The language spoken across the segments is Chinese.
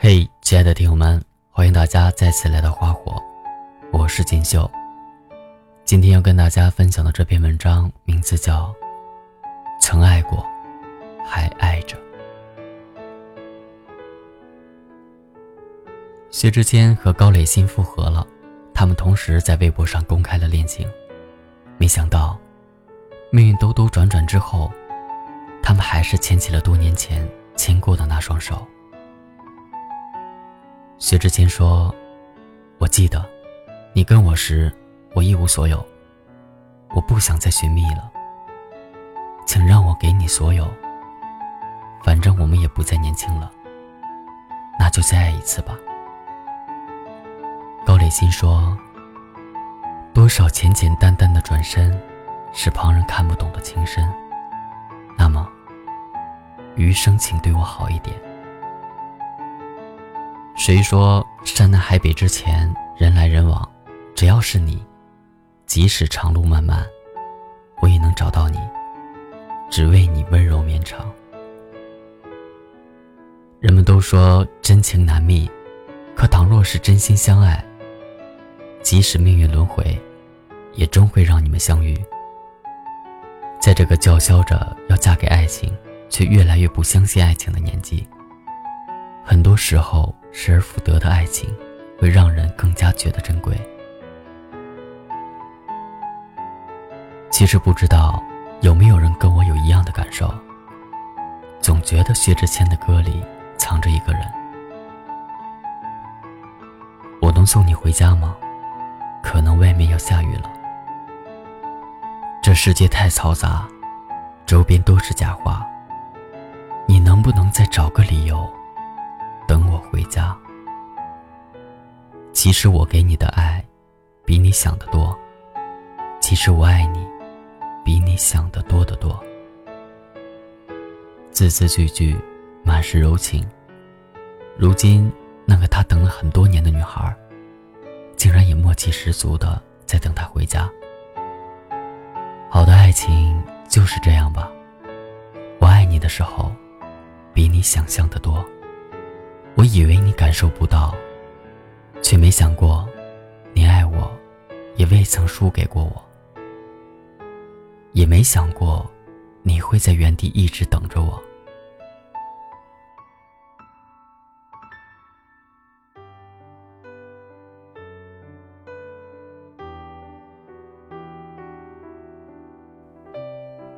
嘿，亲爱的听友们，欢迎大家再次来到花火，我是锦绣。今天要跟大家分享的这篇文章名字叫《曾爱过，还爱着》。薛之谦和高磊鑫复合了，他们同时在微博上公开了恋情。没想到，命运兜兜转转之后，他们还是牵起了多年前牵过的那双手。薛之谦说：“我记得，你跟我时，我一无所有。我不想再寻觅了，请让我给你所有。反正我们也不再年轻了，那就再爱一次吧。”高磊鑫说：“多少简简单单的转身，是旁人看不懂的情深。那么，余生请对我好一点。”谁说山南海北之前人来人往，只要是你，即使长路漫漫，我也能找到你，只为你温柔绵长。人们都说真情难觅，可倘若是真心相爱，即使命运轮回，也终会让你们相遇。在这个叫嚣着要嫁给爱情，却越来越不相信爱情的年纪，很多时候。失而复得的爱情，会让人更加觉得珍贵。其实不知道有没有人跟我有一样的感受，总觉得薛之谦的歌里藏着一个人。我能送你回家吗？可能外面要下雨了。这世界太嘈杂，周边都是假话。你能不能再找个理由？回家。其实我给你的爱，比你想的多。其实我爱你，比你想的多得多。字字句句，满是柔情。如今，那个他等了很多年的女孩，竟然也默契十足的在等他回家。好的爱情就是这样吧。我爱你的时候，比你想象的多。我以为你感受不到，却没想过，你爱我，也未曾输给过我。也没想过，你会在原地一直等着我。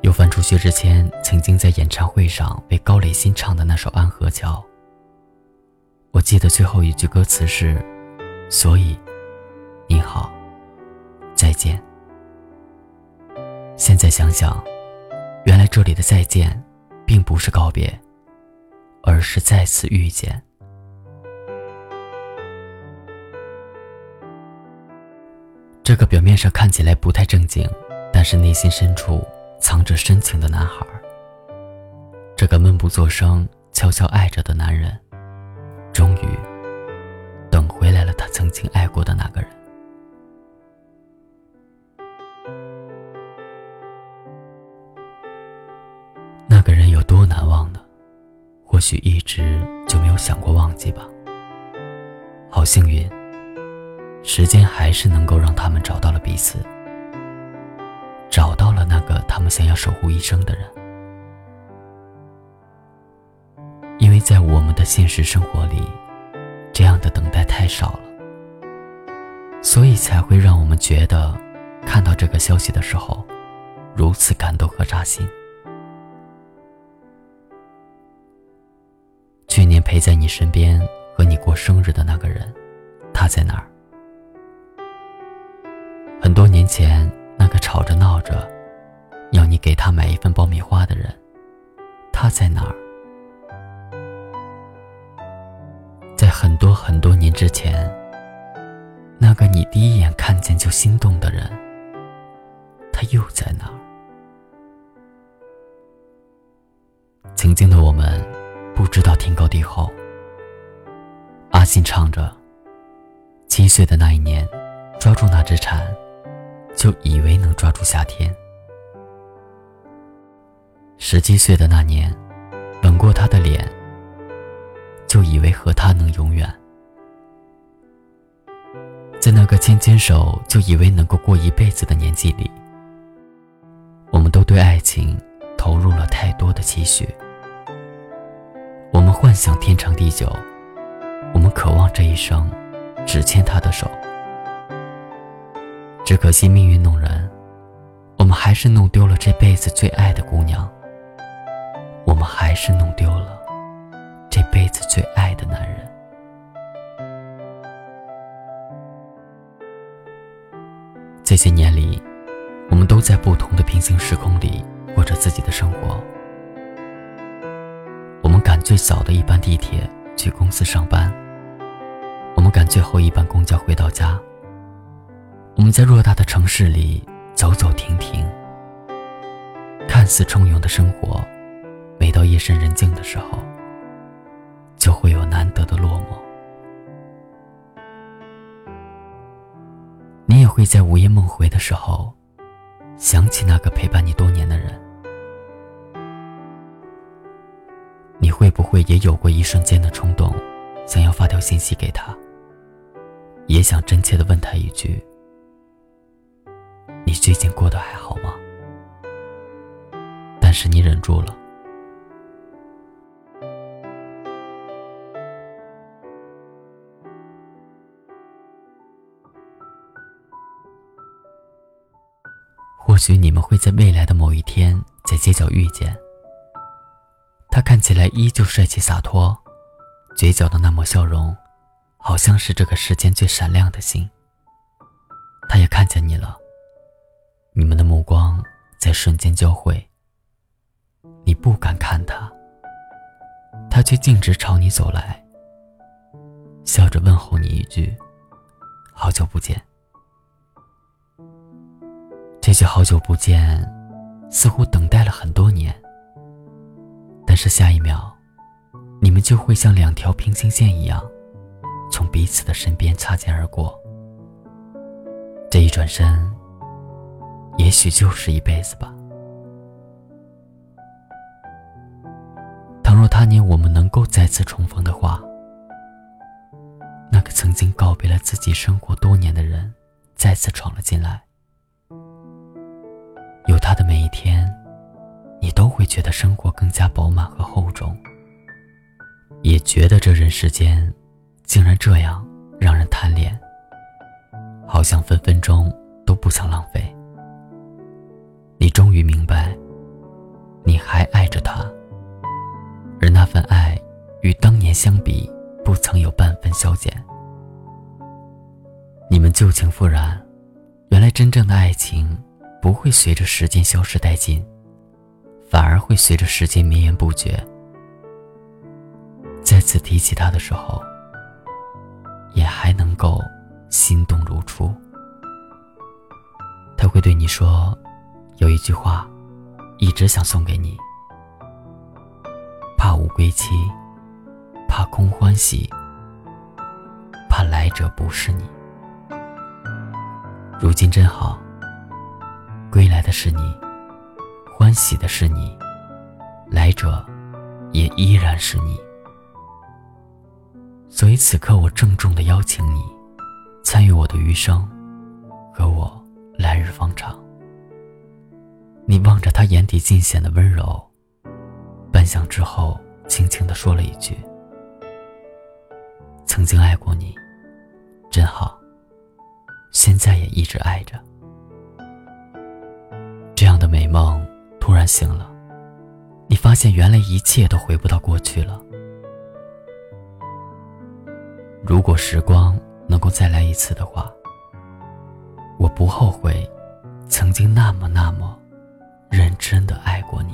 又翻出薛之谦曾经在演唱会上为高磊鑫唱的那首《安河桥》。我记得最后一句歌词是：“所以，你好，再见。”现在想想，原来这里的再见，并不是告别，而是再次遇见。这个表面上看起来不太正经，但是内心深处藏着深情的男孩，这个闷不作声、悄悄爱着的男人。终于等回来了，他曾经爱过的那个人。那个人有多难忘呢？或许一直就没有想过忘记吧。好幸运，时间还是能够让他们找到了彼此，找到了那个他们想要守护一生的人。在我们的现实生活里，这样的等待太少了，所以才会让我们觉得，看到这个消息的时候，如此感动和扎心。去年陪在你身边和你过生日的那个人，他在哪儿？很多年前那个吵着闹着，要你给他买一份爆米花的人，他在哪儿？很多很多年之前，那个你第一眼看见就心动的人，他又在哪儿？曾经的我们不知道天高地厚。阿信唱着：“七岁的那一年，抓住那只蝉，就以为能抓住夏天。十七岁的那年，吻过他的脸。”就以为和他能永远。在那个牵牵手就以为能够过一辈子的年纪里，我们都对爱情投入了太多的期许。我们幻想天长地久，我们渴望这一生只牵他的手。只可惜命运弄人，我们还是弄丢了这辈子最爱的姑娘。我们还是弄丢了这辈子最爱的男人。这些年里，我们都在不同的平行时空里过着自己的生活。我们赶最早的一班地铁去公司上班，我们赶最后一班公交回到家。我们在偌大的城市里走走停停，看似充盈的生活，每到夜深人静的时候，就会有难得的落寞。你也会在午夜梦回的时候，想起那个陪伴你多年的人。你会不会也有过一瞬间的冲动，想要发条信息给他，也想真切的问他一句：“你最近过得还好吗？”但是你忍住了。或许你们会在未来的某一天在街角遇见。他看起来依旧帅气洒脱，嘴角的那抹笑容，好像是这个世间最闪亮的星。他也看见你了，你们的目光在瞬间交汇。你不敢看他，他却径直朝你走来，笑着问候你一句：“好久不见。”这句“好久不见”，似乎等待了很多年。但是下一秒，你们就会像两条平行线一样，从彼此的身边擦肩而过。这一转身，也许就是一辈子吧。倘若他年我们能够再次重逢的话，那个曾经告别了自己生活多年的人，再次闯了进来。有他的每一天，你都会觉得生活更加饱满和厚重，也觉得这人世间竟然这样让人贪恋，好像分分钟都不想浪费。你终于明白，你还爱着他，而那份爱与当年相比，不曾有半分消减。你们旧情复燃，原来真正的爱情。不会随着时间消失殆尽，反而会随着时间绵延不绝。再次提起他的时候，也还能够心动如初。他会对你说：“有一句话，一直想送给你。怕无归期，怕空欢喜，怕来者不是你。如今真好。”归来的是你，欢喜的是你，来者也依然是你。所以此刻我郑重的邀请你，参与我的余生，和我来日方长。你望着他眼底尽显的温柔，半晌之后，轻轻的说了一句：“曾经爱过你，真好，现在也一直爱着。”美梦突然醒了，你发现原来一切都回不到过去了。如果时光能够再来一次的话，我不后悔曾经那么那么认真的爱过你。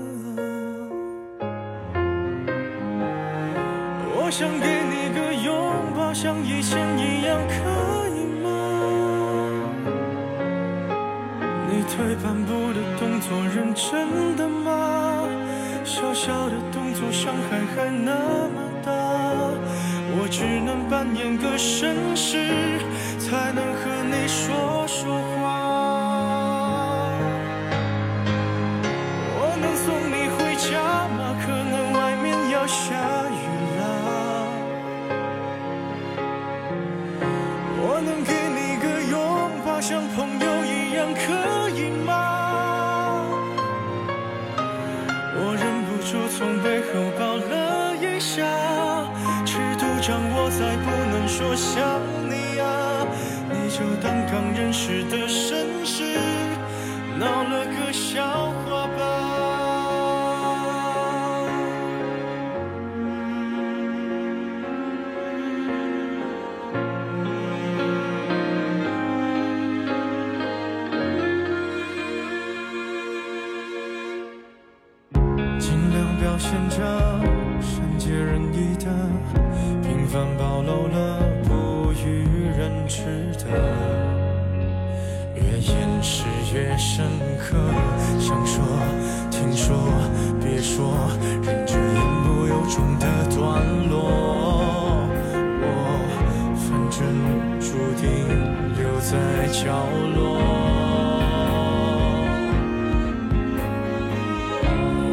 想给你个拥抱，像以前一样，可以吗？你退半步的动作，认真的吗？小小的动作，伤害还那么大，我只能扮演个绅士，才能和你说说闹了个笑话越深刻。想说，听说，别说，忍着言不由衷的段落。我反正注定留在角落。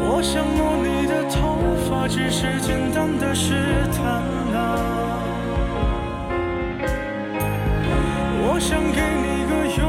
我想摸你的头发，只是简单的试探啊。我想给你个拥，